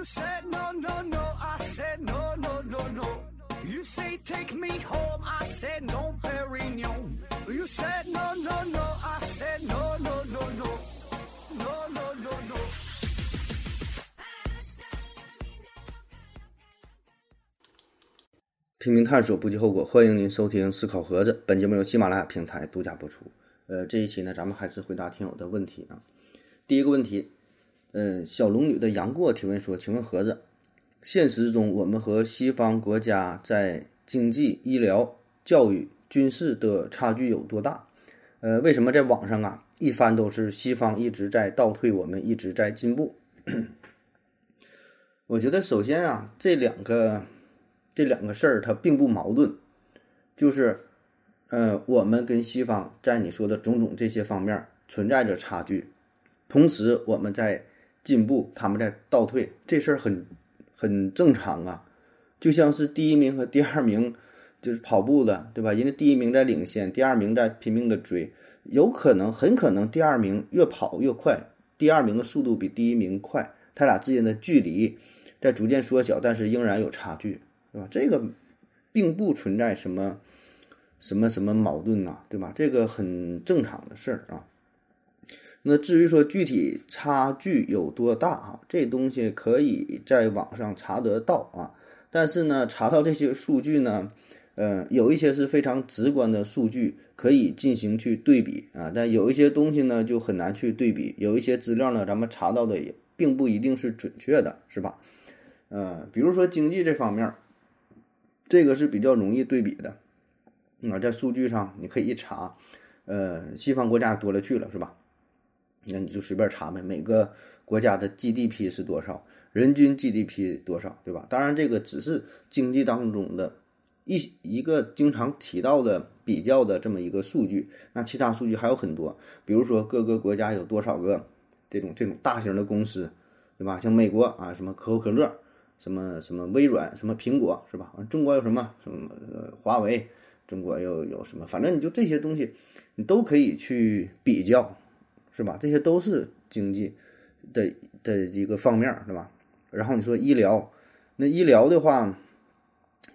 You said no, no, no, I said no, no, no, no. You say take me home, I said no, Perignon. You said no, no, no, I said no, no, no, no. No, no, no, no. 拼命探索，不计后果。欢迎您收听《思考盒子》，本节目由喜马拉雅平台独家播出。呃，这一期呢，咱们还是回答听友的问题啊。第一个问题，嗯，小龙女的杨过提问说：“请问盒子，现实中我们和西方国家在经济、医疗、教育、军事的差距有多大？呃，为什么在网上啊，一番都是西方一直在倒退，我们一直在进步？” 我觉得首先啊，这两个。这两个事儿它并不矛盾，就是，呃，我们跟西方在你说的种种这些方面存在着差距，同时我们在进步，他们在倒退，这事儿很很正常啊。就像是第一名和第二名就是跑步的，对吧？人家第一名在领先，第二名在拼命的追，有可能很可能第二名越跑越快，第二名的速度比第一名快，他俩之间的距离在逐渐缩小，但是仍然有差距。对吧？这个并不存在什么什么什么矛盾呐，对吧？这个很正常的事儿啊。那至于说具体差距有多大啊，这东西可以在网上查得到啊。但是呢，查到这些数据呢，呃，有一些是非常直观的数据，可以进行去对比啊。但有一些东西呢，就很难去对比。有一些资料呢，咱们查到的也并不一定是准确的，是吧？呃，比如说经济这方面。这个是比较容易对比的，啊，在数据上你可以一查，呃，西方国家多了去了，是吧？那你就随便查呗，每个国家的 GDP 是多少，人均 GDP 多少，对吧？当然，这个只是经济当中的一一个经常提到的比较的这么一个数据，那其他数据还有很多，比如说各个国家有多少个这种这种大型的公司，对吧？像美国啊，什么可口可乐。什么什么微软，什么苹果是吧？中国有什么什么呃华为，中国又有什么？反正你就这些东西，你都可以去比较，是吧？这些都是经济的的一个方面，是吧？然后你说医疗，那医疗的话，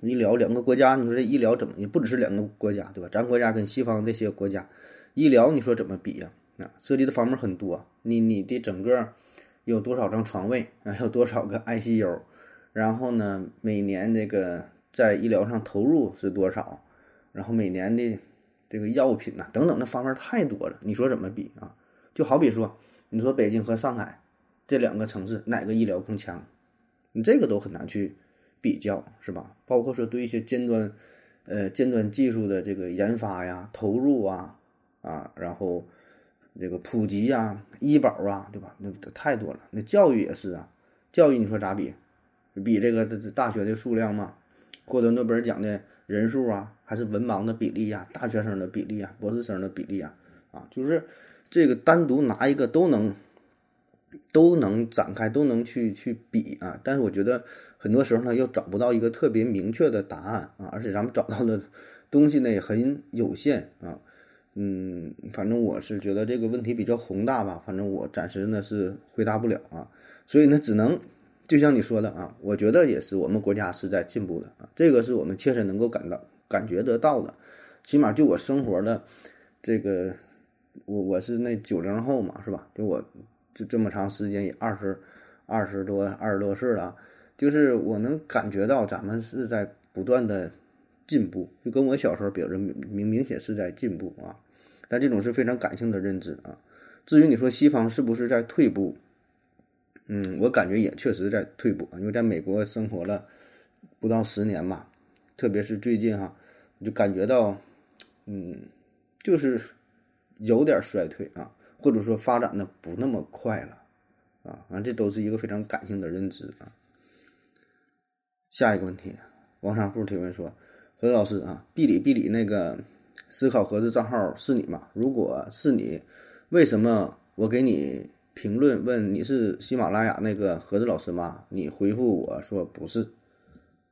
医疗两个国家，你说这医疗怎么？也不只是两个国家，对吧？咱国家跟西方那些国家，医疗你说怎么比呀？啊，涉及的方面很多，你你的整个有多少张床位啊？有多少个 ICU？然后呢，每年这个在医疗上投入是多少？然后每年的这个药品呐，等等的方面太多了。你说怎么比啊？就好比说，你说北京和上海这两个城市哪个医疗更强？你这个都很难去比较，是吧？包括说对一些尖端，呃，尖端技术的这个研发呀、投入啊，啊，然后这个普及呀、医保啊，对吧？那太多了。那教育也是啊，教育你说咋比？比这个这大学的数量嘛，获得诺贝尔奖的人数啊，还是文盲的比例呀，大学生的比例啊，博士生的比例啊，啊，就是这个单独拿一个都能都能展开，都能去去比啊。但是我觉得很多时候呢，又找不到一个特别明确的答案啊，而且咱们找到的东西呢也很有限啊。嗯，反正我是觉得这个问题比较宏大吧，反正我暂时呢是回答不了啊，所以呢只能。就像你说的啊，我觉得也是，我们国家是在进步的啊，这个是我们切身能够感到、感觉得到的。起码就我生活的这个，我我是那九零后嘛，是吧？就我就这么长时间也二十二十多、二十多岁了，就是我能感觉到咱们是在不断的进步，就跟我小时候比着明明显是在进步啊。但这种是非常感性的认知啊。至于你说西方是不是在退步？嗯，我感觉也确实在退步，因为在美国生活了不到十年嘛，特别是最近哈，就感觉到，嗯，就是有点衰退啊，或者说发展的不那么快了啊，啊，这都是一个非常感性的认知啊。下一个问题，王山富提问说：“何老师啊，毕里毕里那个思考盒子账号是你吗？如果是你，为什么我给你？”评论问你是喜马拉雅那个盒子老师吗？你回复我说不是，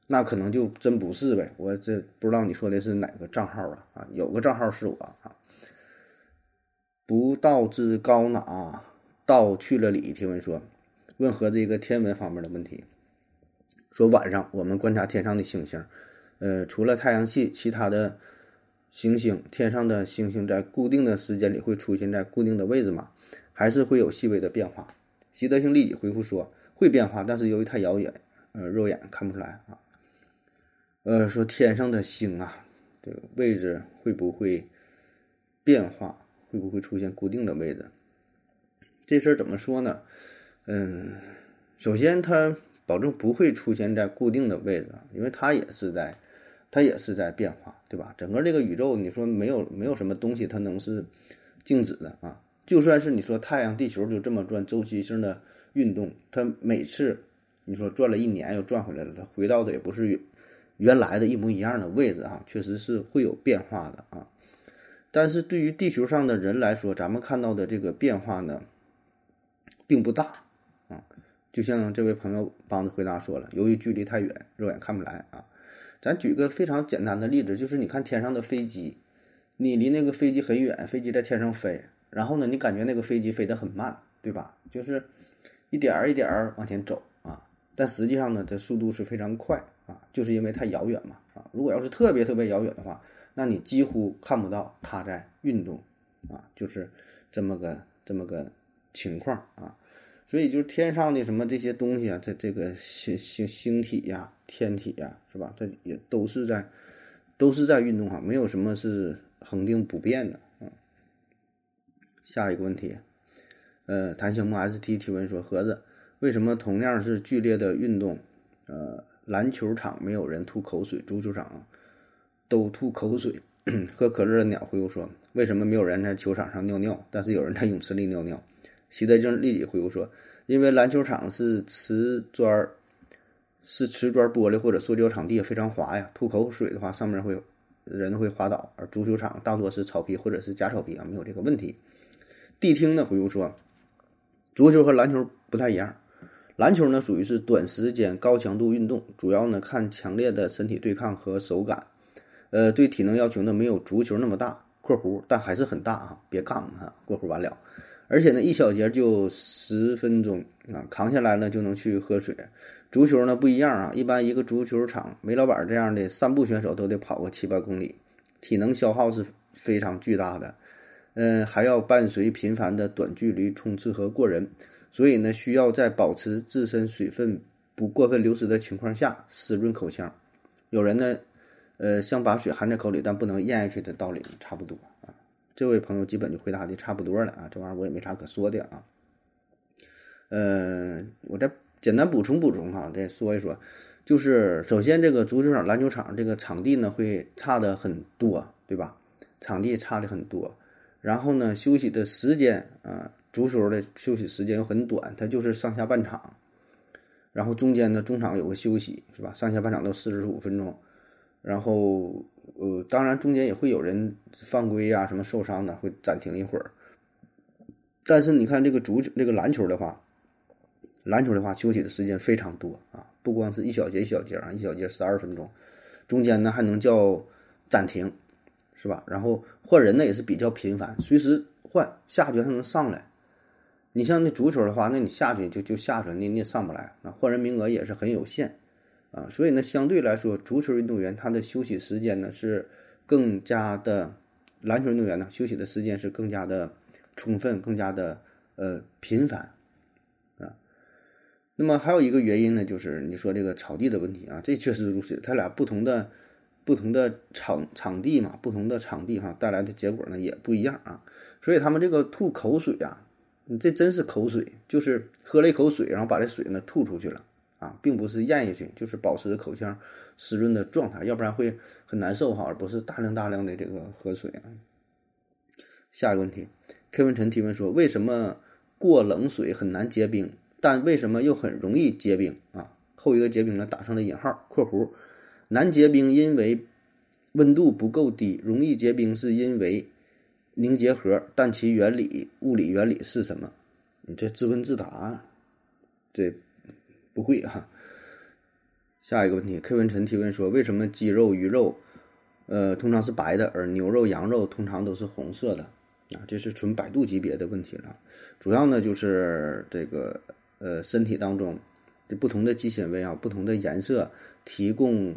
那可能就真不是呗。我这不知道你说的是哪个账号啊？啊，有个账号是我啊。不道之高哪道去了里天文说，问和这个天文方面的问题，说晚上我们观察天上的星星，呃，除了太阳系，其他的行星，天上的星星在固定的时间里会出现在固定的位置吗？还是会有细微的变化？习德性立即回复说会变化，但是由于太遥远，呃，肉眼看不出来啊。呃，说天上的星啊，这个位置会不会变化？会不会出现固定的位置？这事儿怎么说呢？嗯，首先它保证不会出现在固定的位置，因为它也是在，它也是在变化，对吧？整个这个宇宙，你说没有没有什么东西它能是静止的啊？就算是你说太阳、地球就这么转，周期性的运动，它每次你说转了一年又转回来了，它回到的也不是原来的一模一样的位置啊，确实是会有变化的啊。但是对于地球上的人来说，咱们看到的这个变化呢，并不大啊。就像这位朋友帮着回答说了，由于距离太远，肉眼看不来啊。咱举个非常简单的例子，就是你看天上的飞机，你离那个飞机很远，飞机在天上飞。然后呢，你感觉那个飞机飞得很慢，对吧？就是一点儿一点儿往前走啊，但实际上呢，这速度是非常快啊，就是因为太遥远嘛啊。如果要是特别特别遥远的话，那你几乎看不到它在运动啊，就是这么个这么个情况啊。所以就是天上的什么这些东西啊，这这个星星星体呀、天体呀，是吧？它也都是在都是在运动哈，没有什么是恒定不变的。下一个问题，呃，谭星木 ST 提问说：盒子，为什么同样是剧烈的运动，呃，篮球场没有人吐口水，足球场都吐口水？喝可乐的鸟回复说：为什么没有人在球场上尿尿，但是有人在泳池里尿尿？习德正立即回复说：因为篮球场是瓷砖，是瓷砖玻璃或者塑胶场地，非常滑呀，吐口水的话，上面会人会滑倒；而足球场大多是草皮或者是假草皮啊，没有这个问题。谛听呢回复说：“足球和篮球不太一样，篮球呢属于是短时间高强度运动，主要呢看强烈的身体对抗和手感，呃，对体能要求呢没有足球那么大（括弧但还是很大啊，别杠哈，过弧完了）。而且呢一小节就十分钟啊，扛下来呢就能去喝水。足球呢不一样啊，一般一个足球场，梅老板这样的散步选手都得跑个七八公里，体能消耗是非常巨大的。”嗯，还要伴随频繁的短距离冲刺和过人，所以呢，需要在保持自身水分不过分流失的情况下湿润口腔。有人呢，呃，像把水含在口里但不能咽下去的道理差不多啊。这位朋友基本就回答的差不多了啊，这玩意儿我也没啥可说的啊。呃，我再简单补充补充哈，再说一说，就是首先这个足球场、篮球场这个场地呢会差的很多，对吧？场地差的很多。然后呢，休息的时间啊，足球的休息时间又很短，它就是上下半场，然后中间呢中场有个休息，是吧？上下半场都四十五分钟，然后呃，当然中间也会有人犯规呀，什么受伤的会暂停一会儿。但是你看这个足球，这个篮球的话，篮球的话休息的时间非常多啊，不光是一小节一小节啊，一小节十二分钟，中间呢还能叫暂停。是吧？然后换人呢也是比较频繁，随时换下去还能上来。你像那足球的话，那你下去就就下去，你你也上不来。那换人名额也是很有限啊，所以呢，相对来说，足球运动员他的休息时间呢是更加的，篮球运动员呢休息的时间是更加的充分，更加的呃频繁啊。那么还有一个原因呢，就是你说这个草地的问题啊，这确实如此，他俩不同的。不同的场场地嘛，不同的场地哈带来的结果呢也不一样啊，所以他们这个吐口水啊，你这真是口水，就是喝了一口水，然后把这水呢吐出去了啊，并不是咽下去，就是保持口腔湿润的状态，要不然会很难受哈，而不是大量大量的这个喝水啊。下一个问题，K 文晨提问说，为什么过冷水很难结冰，但为什么又很容易结冰啊？后一个结冰呢打上了引号（括弧）。难结冰，因为温度不够低；容易结冰，是因为凝结核。但其原理、物理原理是什么？你这自问自答，这不会啊。下一个问题，K 文晨提问说：为什么鸡肉、鱼肉，呃，通常是白的，而牛肉、羊肉通常都是红色的？啊，这是纯百度级别的问题了。主要呢，就是这个，呃身体当中的不同的肌纤维啊，不同的颜色提供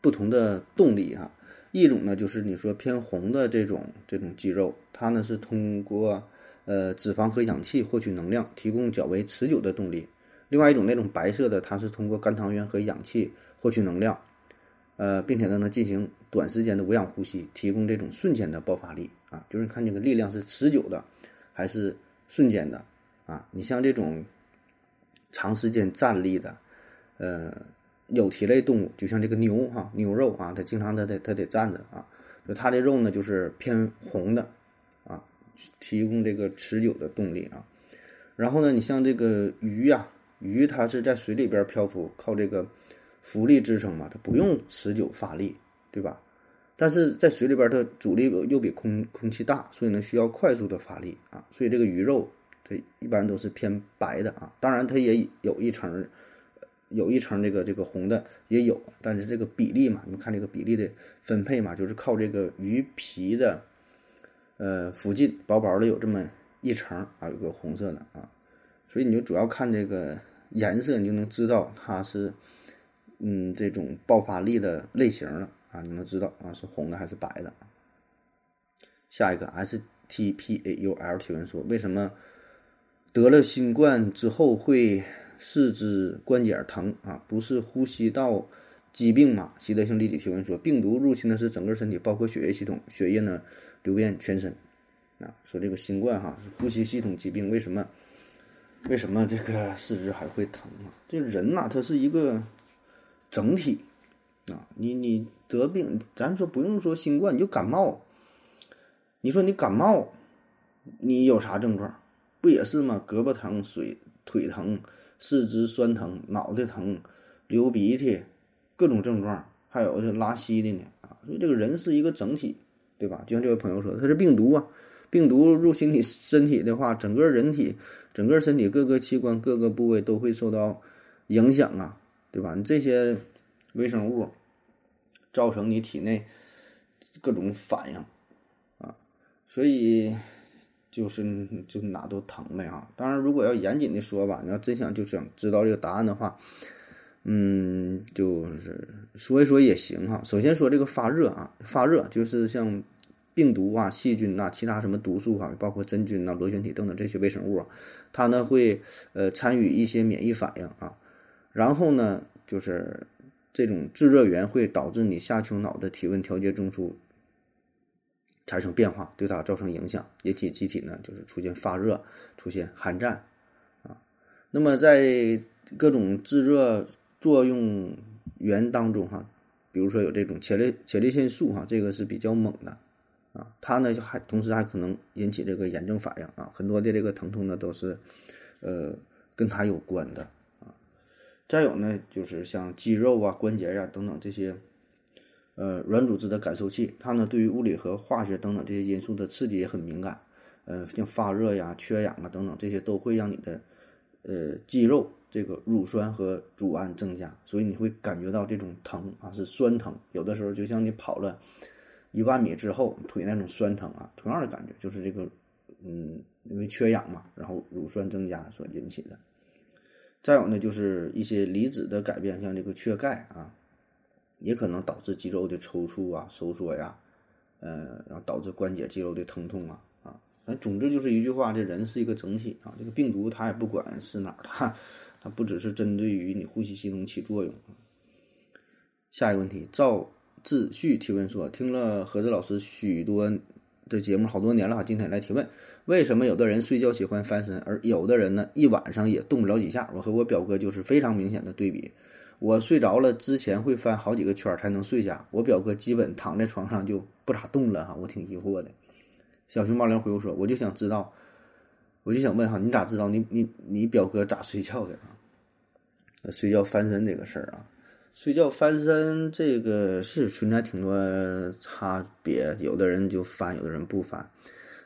不同的动力哈。一种呢就是你说偏红的这种这种肌肉，它呢是通过呃脂肪和氧气获取能量，提供较为持久的动力。另外一种那种白色的，它是通过肝糖原和氧气获取能量，呃，并且呢能进行短时间的无氧呼吸，提供这种瞬间的爆发力啊，就是看这个力量是持久的还是瞬间的啊。你像这种长时间站立的，呃，有蹄类动物，就像这个牛哈，牛肉啊，它经常它得它得站着啊，就它的肉呢就是偏红的啊，提供这个持久的动力啊。然后呢，你像这个鱼呀。鱼它是在水里边漂浮，靠这个浮力支撑嘛，它不用持久发力，对吧？但是在水里边，它阻力又比空空气大，所以呢需要快速的发力啊。所以这个鱼肉它一般都是偏白的啊，当然它也有一层，有一层这个这个红的也有，但是这个比例嘛，你们看这个比例的分配嘛，就是靠这个鱼皮的呃附近薄薄的有这么一层啊，有个红色的啊。所以你就主要看这个颜色，你就能知道它是，嗯，这种爆发力的类型了啊，你能知道啊是红的还是白的。下一个 S T P A U L 提问说，为什么得了新冠之后会四肢关节疼啊？不是呼吸道疾病吗？习得性立体提问说，病毒入侵的是整个身体，包括血液系统，血液呢流遍全身啊。说这个新冠哈是呼吸系统疾病，为什么？为什么这个四肢还会疼啊？这人呐，他是一个整体啊。你你得病，咱说不用说新冠，你就感冒。你说你感冒，你有啥症状？不也是吗？胳膊疼、水腿疼、四肢酸疼、脑袋疼、流鼻涕，各种症状，还有这拉稀的呢啊。所以这个人是一个整体，对吧？就像这位朋友说，他是病毒啊。病毒入侵你身体的话，整个人体、整个身体各个器官、各个部位都会受到影响啊，对吧？你这些微生物造成你体内各种反应啊，所以就是就哪都疼呗啊。当然，如果要严谨的说吧，你要真想就想知道这个答案的话，嗯，就是说一说也行哈。首先说这个发热啊，发热就是像。病毒啊、细菌呐、其他什么毒素哈，包括真菌呐、螺旋体等等这些微生物啊，它呢会呃参与一些免疫反应啊，然后呢就是这种制热源会导致你下丘脑的体温调节中枢产生变化，对它造成影响，引起机体呢就是出现发热、出现寒战啊。那么在各种制热作用源当中哈，比如说有这种前列前列腺素哈，这个是比较猛的。啊，它呢就还同时还可能引起这个炎症反应啊，很多的这个疼痛呢都是，呃，跟它有关的啊。再有呢，就是像肌肉啊、关节呀等等这些，呃，软组织的感受器，它呢对于物理和化学等等这些因素的刺激也很敏感，呃，像发热呀、缺氧啊等等这些都会让你的呃肌肉这个乳酸和组胺增加，所以你会感觉到这种疼啊，是酸疼，有的时候就像你跑了。一万米之后，腿那种酸疼啊，同样的感觉就是这个，嗯，因为缺氧嘛，然后乳酸增加所引起的。再有呢，就是一些离子的改变，像这个缺钙啊，也可能导致肌肉的抽搐啊、收缩呀，呃，然后导致关节肌肉的疼痛啊啊。反总之就是一句话，这人是一个整体啊。这个病毒它也不管是哪儿，它它不只是针对于你呼吸系统起作用。下一个问题，造。自序提问说：“听了何志老师许多的节目好多年了哈，今天来提问，为什么有的人睡觉喜欢翻身，而有的人呢一晚上也动不了几下？我和我表哥就是非常明显的对比。我睡着了之前会翻好几个圈才能睡下，我表哥基本躺在床上就不咋动了哈，我挺疑惑的。”小熊猫零回复说：“我就想知道，我就想问哈，你咋知道你你你表哥咋睡觉的啊？睡觉翻身这个事儿啊？”睡觉翻身这个是存在挺多差别，有的人就翻，有的人不翻。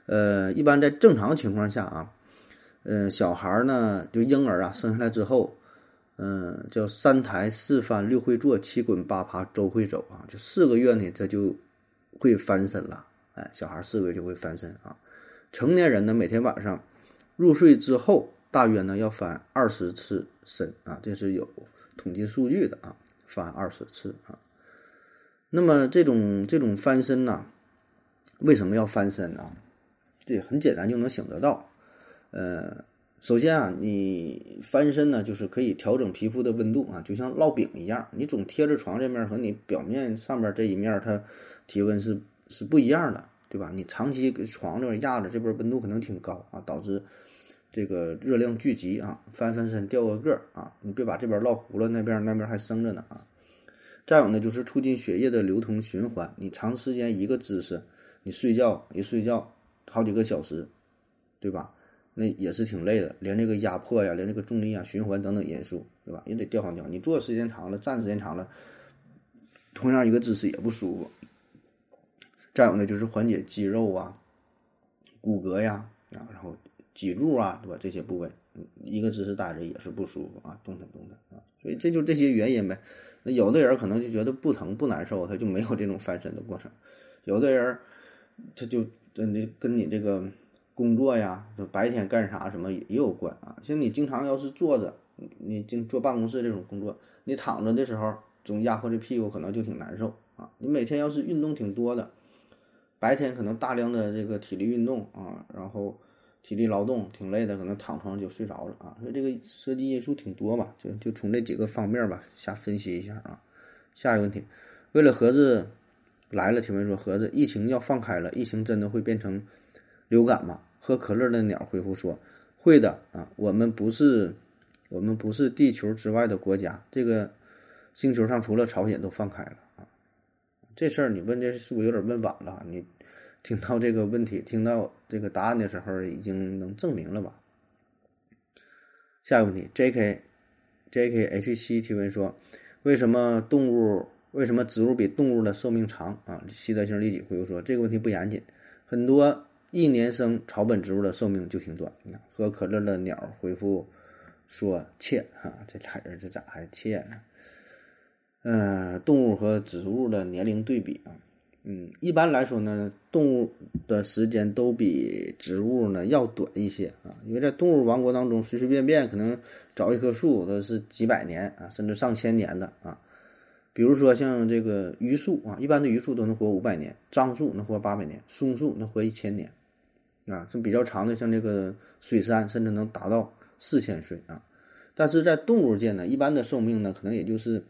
呃，一般在正常情况下啊，嗯，小孩儿呢，就婴儿啊，生下来之后，嗯，叫三抬四翻六会坐七滚八爬周会走啊，就四个月呢，他就会翻身了。哎，小孩四个月就会翻身啊。成年人呢，每天晚上入睡之后大约呢要翻二十次身啊，这是有统计数据的啊，翻二十次啊。那么这种这种翻身呢，为什么要翻身呢？这很简单就能想得到。呃，首先啊，你翻身呢，就是可以调整皮肤的温度啊，就像烙饼一样，你总贴着床这面和你表面上面这一面，它体温是是不一样的，对吧？你长期床这边压着，这边温度可能挺高啊，导致这个热量聚集啊，翻翻身掉个个儿啊，你别把这边烙糊了，那边那边还生着呢啊。再有呢，就是促进血液的流通循环，你长时间一个姿势，你睡觉一睡觉好几个小时，对吧？那也是挺累的，连这个压迫呀，连这个重力啊、循环等等因素，对吧？也得调换调。你坐时间长了，站时间长了，同样一个姿势也不舒服。再有呢，就是缓解肌肉啊、骨骼呀啊，然后脊柱啊，对吧？这些部位，一个姿势待着也是不舒服啊，动弹动弹啊。所以这就这些原因呗。那有的人可能就觉得不疼不难受，他就没有这种翻身的过程；有的人他就跟你跟你这个。工作呀，就白天干啥什么也也有关啊。像你经常要是坐着，你经坐办公室这种工作，你躺着的时候总压迫这屁股，可能就挺难受啊。你每天要是运动挺多的，白天可能大量的这个体力运动啊，然后体力劳动挺累的，可能躺床上就睡着了啊。所以这个涉及因素挺多吧，就就从这几个方面吧瞎分析一下啊。下一个问题，为了盒子来了，提问说盒子疫情要放开了，疫情真的会变成流感吗？喝可乐的鸟回复说：“会的啊，我们不是，我们不是地球之外的国家，这个星球上除了朝鲜都放开了啊。这事儿你问这是不是有点问晚了？你听到这个问题，听到这个答案的时候，已经能证明了吧？下一个问题，J.K. J.K.H.C. 提问说：为什么动物为什么植物比动物的寿命长啊？习德星立即回复说：这个问题不严谨，很多。”一年生草本植物的寿命就挺短。喝可乐的鸟回复说：“切哈，这俩人这咋还切呢？”嗯，动物和植物的年龄对比啊，嗯，一般来说呢，动物的时间都比植物呢要短一些啊，因为在动物王国当中，随随便便可能找一棵树都是几百年啊，甚至上千年的啊。比如说像这个榆树啊，一般的榆树都能活五百年，樟树能活八百年，松树能活一千年。啊，这比较长的，像这个水杉，甚至能达到四千岁啊。但是在动物界呢，一般的寿命呢，可能也就是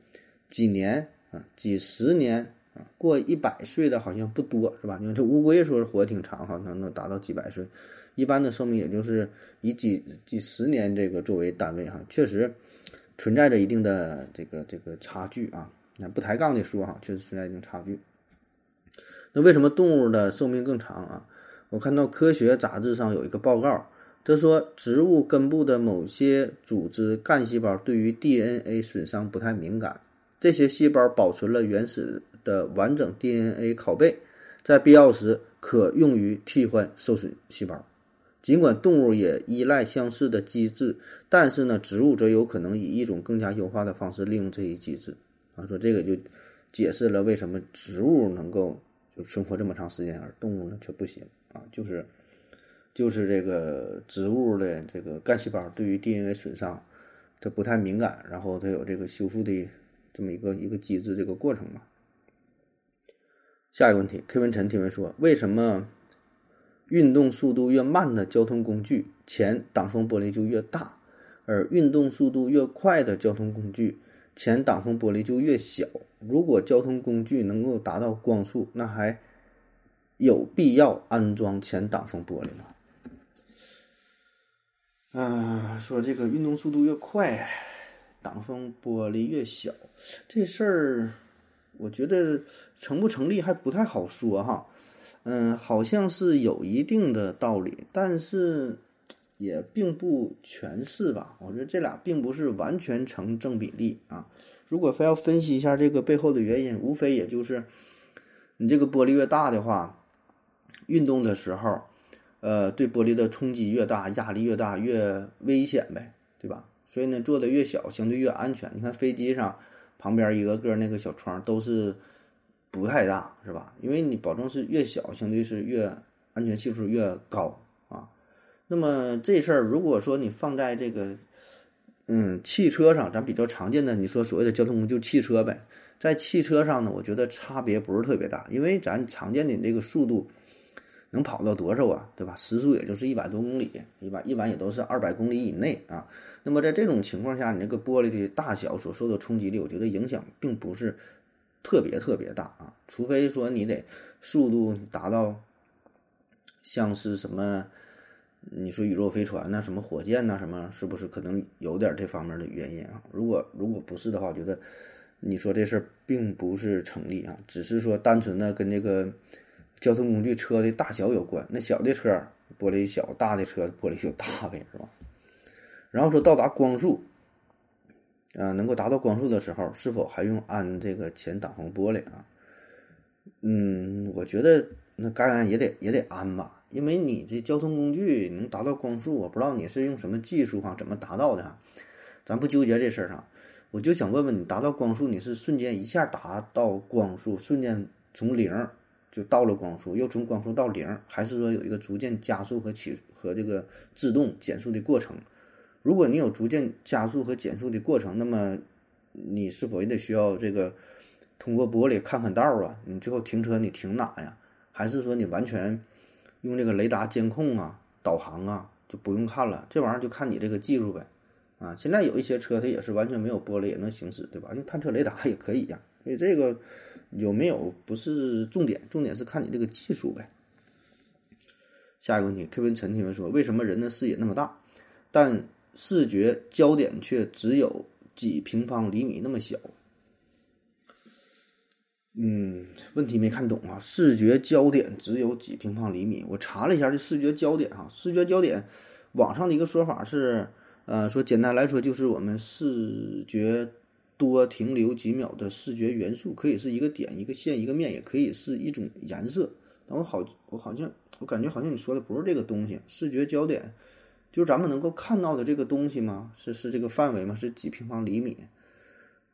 几年啊，几十年，过一百岁的好像不多，是吧？你看这乌龟说是活挺长，哈，能能达到几百岁。一般的寿命也就是以几几十年这个作为单位，哈，确实存在着一定的这个这个差距啊。那不抬杠的说，哈，确实存在一定差距。那为什么动物的寿命更长啊？我看到科学杂志上有一个报告，他说植物根部的某些组织干细胞对于 DNA 损伤不太敏感，这些细胞保存了原始的完整 DNA 拷贝，在必要时可用于替换受损细胞。尽管动物也依赖相似的机制，但是呢，植物则有可能以一种更加优化的方式利用这一机制。啊，说这个就解释了为什么植物能够就存活这么长时间，而动物呢却不行。啊，就是，就是这个植物的这个干细胞对于 DNA 损伤，它不太敏感，然后它有这个修复的这么一个一个机制，这个过程嘛。下一个问题，K 文晨提问说：为什么运动速度越慢的交通工具前挡风玻璃就越大，而运动速度越快的交通工具前挡风玻璃就越小？如果交通工具能够达到光速，那还？有必要安装前挡风玻璃吗？啊，说这个运动速度越快，挡风玻璃越小，这事儿我觉得成不成立还不太好说哈。嗯，好像是有一定的道理，但是也并不全是吧？我觉得这俩并不是完全成正比例啊。如果非要分析一下这个背后的原因，无非也就是你这个玻璃越大的话。运动的时候，呃，对玻璃的冲击越大，压力越大，越危险呗，对吧？所以呢，做的越小，相对越安全。你看飞机上旁边一个个那个小窗都是不太大，是吧？因为你保证是越小，相对是越安全系数越高啊。那么这事儿如果说你放在这个嗯汽车上，咱比较常见的，你说所谓的交通工具汽车呗，在汽车上呢，我觉得差别不是特别大，因为咱常见的这个速度。能跑到多少啊？对吧？时速也就是一百多公里，一般一般也都是二百公里以内啊。那么在这种情况下，你那个玻璃的大小所受的冲击力，我觉得影响并不是特别特别大啊。除非说你得速度达到像是什么，你说宇宙飞船呐，什么火箭呐，什么是不是可能有点这方面的原因啊？如果如果不是的话，我觉得你说这事儿并不是成立啊，只是说单纯的跟这个。交通工具车的大小有关，那小的车玻璃小，大的车玻璃就大呗，是吧？然后说到达光速，啊，能够达到光速的时候，是否还用安这个前挡风玻璃啊？嗯，我觉得那该安也得也得安吧，因为你这交通工具能达到光速，我不知道你是用什么技术哈，怎么达到的？咱不纠结这事儿上，我就想问问你，达到光速，你是瞬间一下达到光速，瞬间从零。就到了光速，又从光速到零，还是说有一个逐渐加速和起和这个自动减速的过程？如果你有逐渐加速和减速的过程，那么你是否也得需要这个通过玻璃看看道啊？你最后停车你停哪呀？还是说你完全用这个雷达监控啊、导航啊就不用看了？这玩意儿就看你这个技术呗。啊，现在有一些车它也是完全没有玻璃也能行驶，对吧？用探测雷达也可以呀。所以这个。有没有不是重点，重点是看你这个技术呗。下一个问题，K 文陈提问说：为什么人的视野那么大，但视觉焦点却只有几平方厘米那么小？嗯，问题没看懂啊。视觉焦点只有几平方厘米，我查了一下这视觉焦点啊，视觉焦点网上的一个说法是，呃，说简单来说就是我们视觉。多停留几秒的视觉元素，可以是一个点、一个线、一个面，也可以是一种颜色。但我好，我好像，我感觉好像你说的不是这个东西。视觉焦点就是咱们能够看到的这个东西吗？是是这个范围吗？是几平方厘米？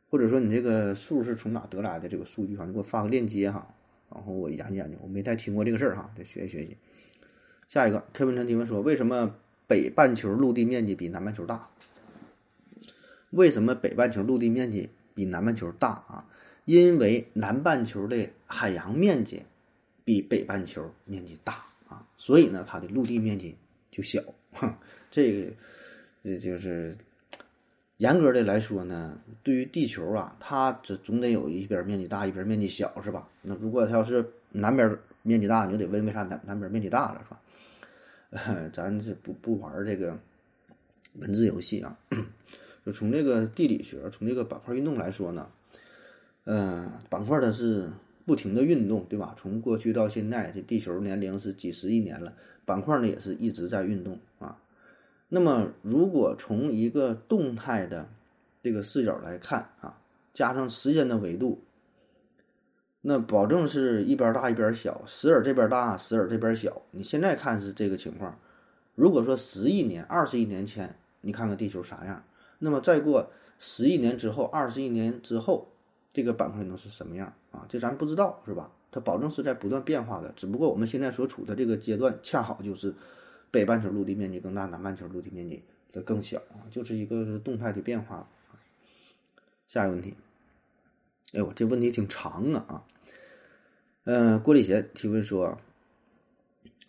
或者说你这个数是从哪得来的？这个数据哈，你给我发个链接哈，然后我研究研究。我没太听过这个事儿哈，得学习学习。下一个，K 文成提问说：为什么北半球陆地面积比南半球大？为什么北半球陆地面积比南半球大啊？因为南半球的海洋面积比北半球面积大啊，所以呢，它的陆地面积就小。这个这就是严格的来说呢，对于地球啊，它这总得有一边面积大，一边面积小，是吧？那如果它要是南边面积大，你就得问为啥南南边面积大了，是吧？咱这不不玩这个文字游戏啊。就从这个地理学，从这个板块运动来说呢，呃，板块它是不停的运动，对吧？从过去到现在，这地球年龄是几十亿年了，板块呢也是一直在运动啊。那么，如果从一个动态的这个视角来看啊，加上时间的维度，那保证是一边大一边小，时而这边大，时而这边小。你现在看是这个情况，如果说十亿年、二十亿年前，你看看地球啥样？那么再过十亿年之后，二十亿年之后，这个板块能是什么样啊？这咱不知道，是吧？它保证是在不断变化的。只不过我们现在所处的这个阶段，恰好就是北半球陆地面积更大，南半球陆地面积的更小啊，就是一个动态的变化。下一个问题，哎呦，这问题挺长啊啊！嗯，郭立贤提问说：“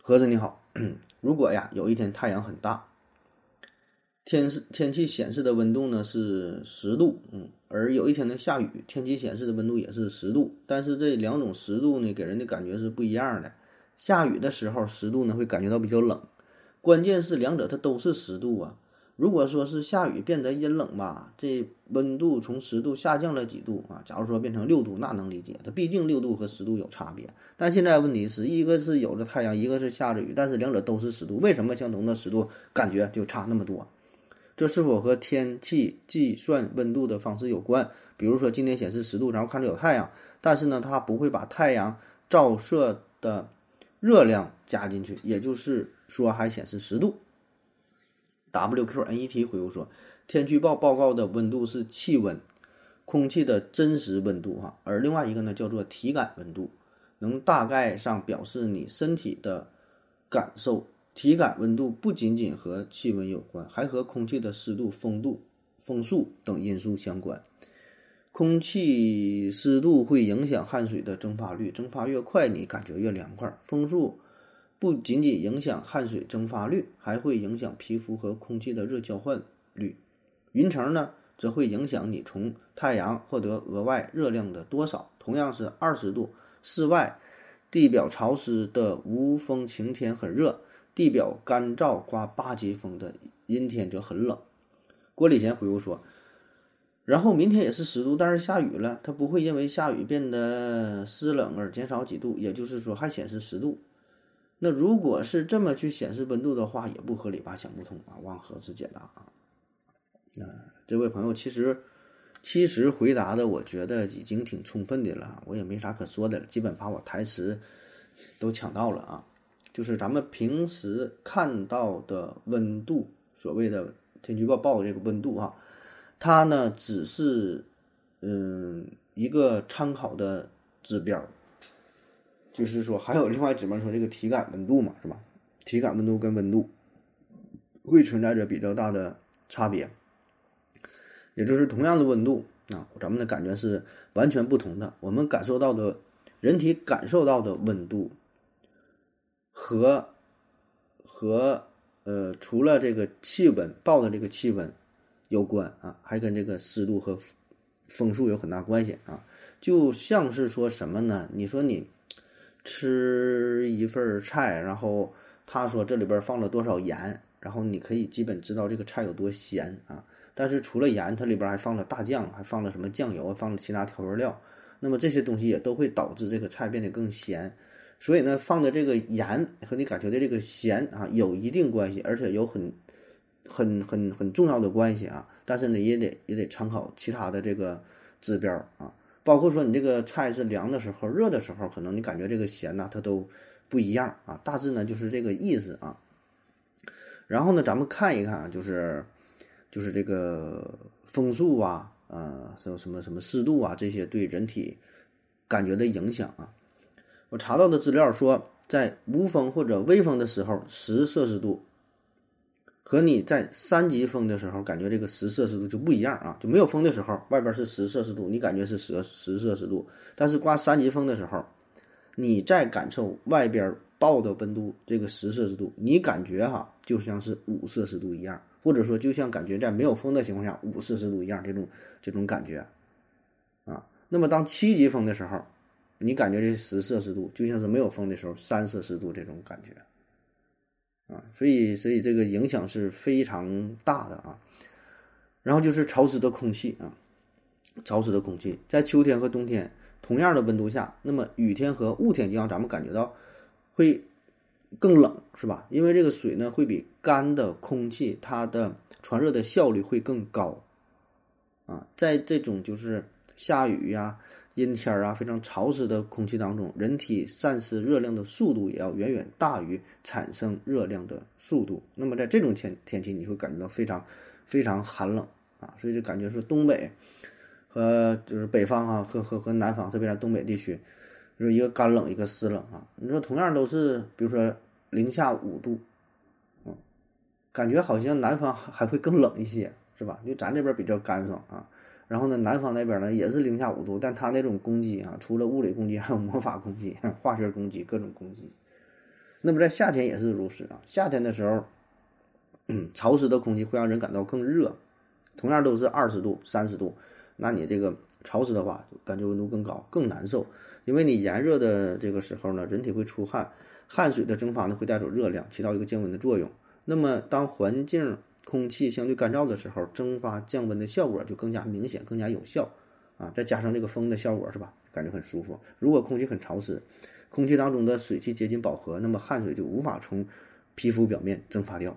盒子你好，如果呀有一天太阳很大。”天是天气显示的温度呢是十度，嗯，而有一天呢下雨，天气显示的温度也是十度，但是这两种十度呢给人的感觉是不一样的。下雨的时候十度呢会感觉到比较冷，关键是两者它都是十度啊。如果说是下雨变得阴冷吧，这温度从十度下降了几度啊？假如说变成六度，那能理解，它毕竟六度和十度有差别。但现在问题是一个是有着太阳，一个是下着雨，但是两者都是十度，为什么相同的十度感觉就差那么多？这是否和天气计算温度的方式有关？比如说今天显示十度，然后看着有太阳，但是呢，它不会把太阳照射的热量加进去，也就是说还显示十度。WQNET 回复说，天气预报报告的温度是气温，空气的真实温度哈，而另外一个呢叫做体感温度，能大概上表示你身体的感受。体感温度不仅仅和气温有关，还和空气的湿度、风度、风速等因素相关。空气湿度会影响汗水的蒸发率，蒸发越快，你感觉越凉快。风速不仅仅影响汗水蒸发率，还会影响皮肤和空气的热交换率。云层呢，则会影响你从太阳获得额外热量的多少。同样是二十度，室外地表潮湿的无风晴天很热，地表干燥刮八级风的阴天则很冷。郭礼贤回复说。然后明天也是十度，但是下雨了，它不会因为下雨变得湿冷而减少几度，也就是说还显示十度。那如果是这么去显示温度的话，也不合理吧？想不通啊！望盒子解答啊。那，这位朋友其实其实回答的我觉得已经挺充分的了，我也没啥可说的了，基本把我台词都抢到了啊。就是咱们平时看到的温度，所谓的天气预报报的这个温度啊。它呢只是，嗯，一个参考的指标，就是说还有另外指标说这个体感温度嘛，是吧？体感温度跟温度会存在着比较大的差别，也就是同样的温度啊，咱们的感觉是完全不同的。我们感受到的，人体感受到的温度和和呃，除了这个气温报的这个气温。有关啊，还跟这个湿度和风速有很大关系啊。就像是说什么呢？你说你吃一份菜，然后他说这里边放了多少盐，然后你可以基本知道这个菜有多咸啊。但是除了盐，它里边还放了大酱，还放了什么酱油，放了其他调味料。那么这些东西也都会导致这个菜变得更咸。所以呢，放的这个盐和你感觉的这个咸啊有一定关系，而且有很。很很很重要的关系啊，但是呢，也得也得参考其他的这个指标啊，包括说你这个菜是凉的时候、热的时候，可能你感觉这个咸呐，它都不一样啊。大致呢就是这个意思啊。然后呢，咱们看一看啊，就是就是这个风速啊，呃，什么什么什么湿度啊，这些对人体感觉的影响啊。我查到的资料说，在无风或者微风的时候，十摄氏度。和你在三级风的时候感觉这个十摄氏度就不一样啊，就没有风的时候，外边是十摄氏度，你感觉是十十摄氏度，但是刮三级风的时候，你在感受外边报的温度这个十摄氏度，你感觉哈就像是五摄氏度一样，或者说就像感觉在没有风的情况下五摄氏度一样这种这种感觉啊。那么当七级风的时候，你感觉这十摄氏度就像是没有风的时候三摄氏度这种感觉。啊，所以所以这个影响是非常大的啊。然后就是潮湿的空气啊，潮湿的空气在秋天和冬天同样的温度下，那么雨天和雾天就让咱们感觉到会更冷，是吧？因为这个水呢会比干的空气它的传热的效率会更高啊。在这种就是下雨呀。阴天啊，非常潮湿的空气当中，人体散失热量的速度也要远远大于产生热量的速度。那么在这种天天气，你会感觉到非常非常寒冷啊，所以就感觉说东北和就是北方啊，和和和南方，特别是东北地区，就是一个干冷，一个湿冷啊。你说同样都是，比如说零下五度，嗯，感觉好像南方还会更冷一些，是吧？就咱这边比较干爽啊。然后呢，南方那边呢也是零下五度，但它那种攻击啊，除了物理攻击，还有魔法攻击、化学攻击，各种攻击。那么在夏天也是如此啊，夏天的时候，嗯，潮湿的空气会让人感到更热。同样都是二十度、三十度，那你这个潮湿的话，感觉温度更高，更难受。因为你炎热的这个时候呢，人体会出汗，汗水的蒸发呢会带走热量，起到一个降温的作用。那么当环境空气相对干燥的时候，蒸发降温的效果就更加明显、更加有效啊！再加上这个风的效果，是吧？感觉很舒服。如果空气很潮湿，空气当中的水汽接近饱和，那么汗水就无法从皮肤表面蒸发掉，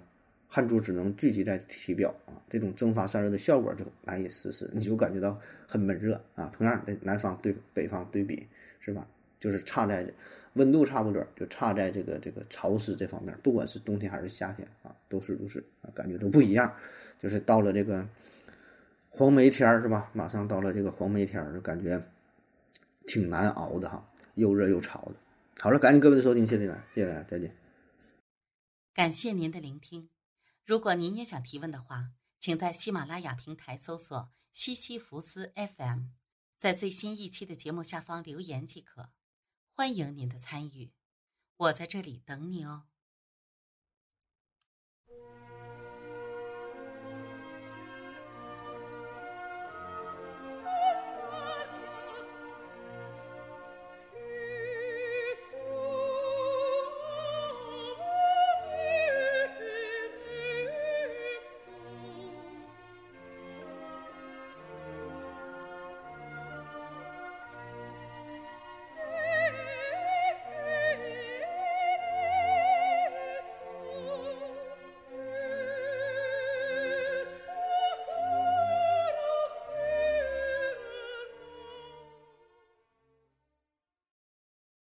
汗珠只能聚集在体表啊！这种蒸发散热的效果就难以实施，你就感觉到很闷热啊！同样的，南方对北方对比，是吧？就是差在。温度差不准，就差在这个这个潮湿这方面，不管是冬天还是夏天啊，都是如此啊，感觉都不一样。就是到了这个黄梅天儿是吧？马上到了这个黄梅天儿，就感觉挺难熬的哈，又热又潮的。好了，感谢各位的收听，谢谢大家，谢谢大家，再见。感谢您的聆听。如果您也想提问的话，请在喜马拉雅平台搜索“西西弗斯 FM”，在最新一期的节目下方留言即可。欢迎您的参与我在这里等你哦。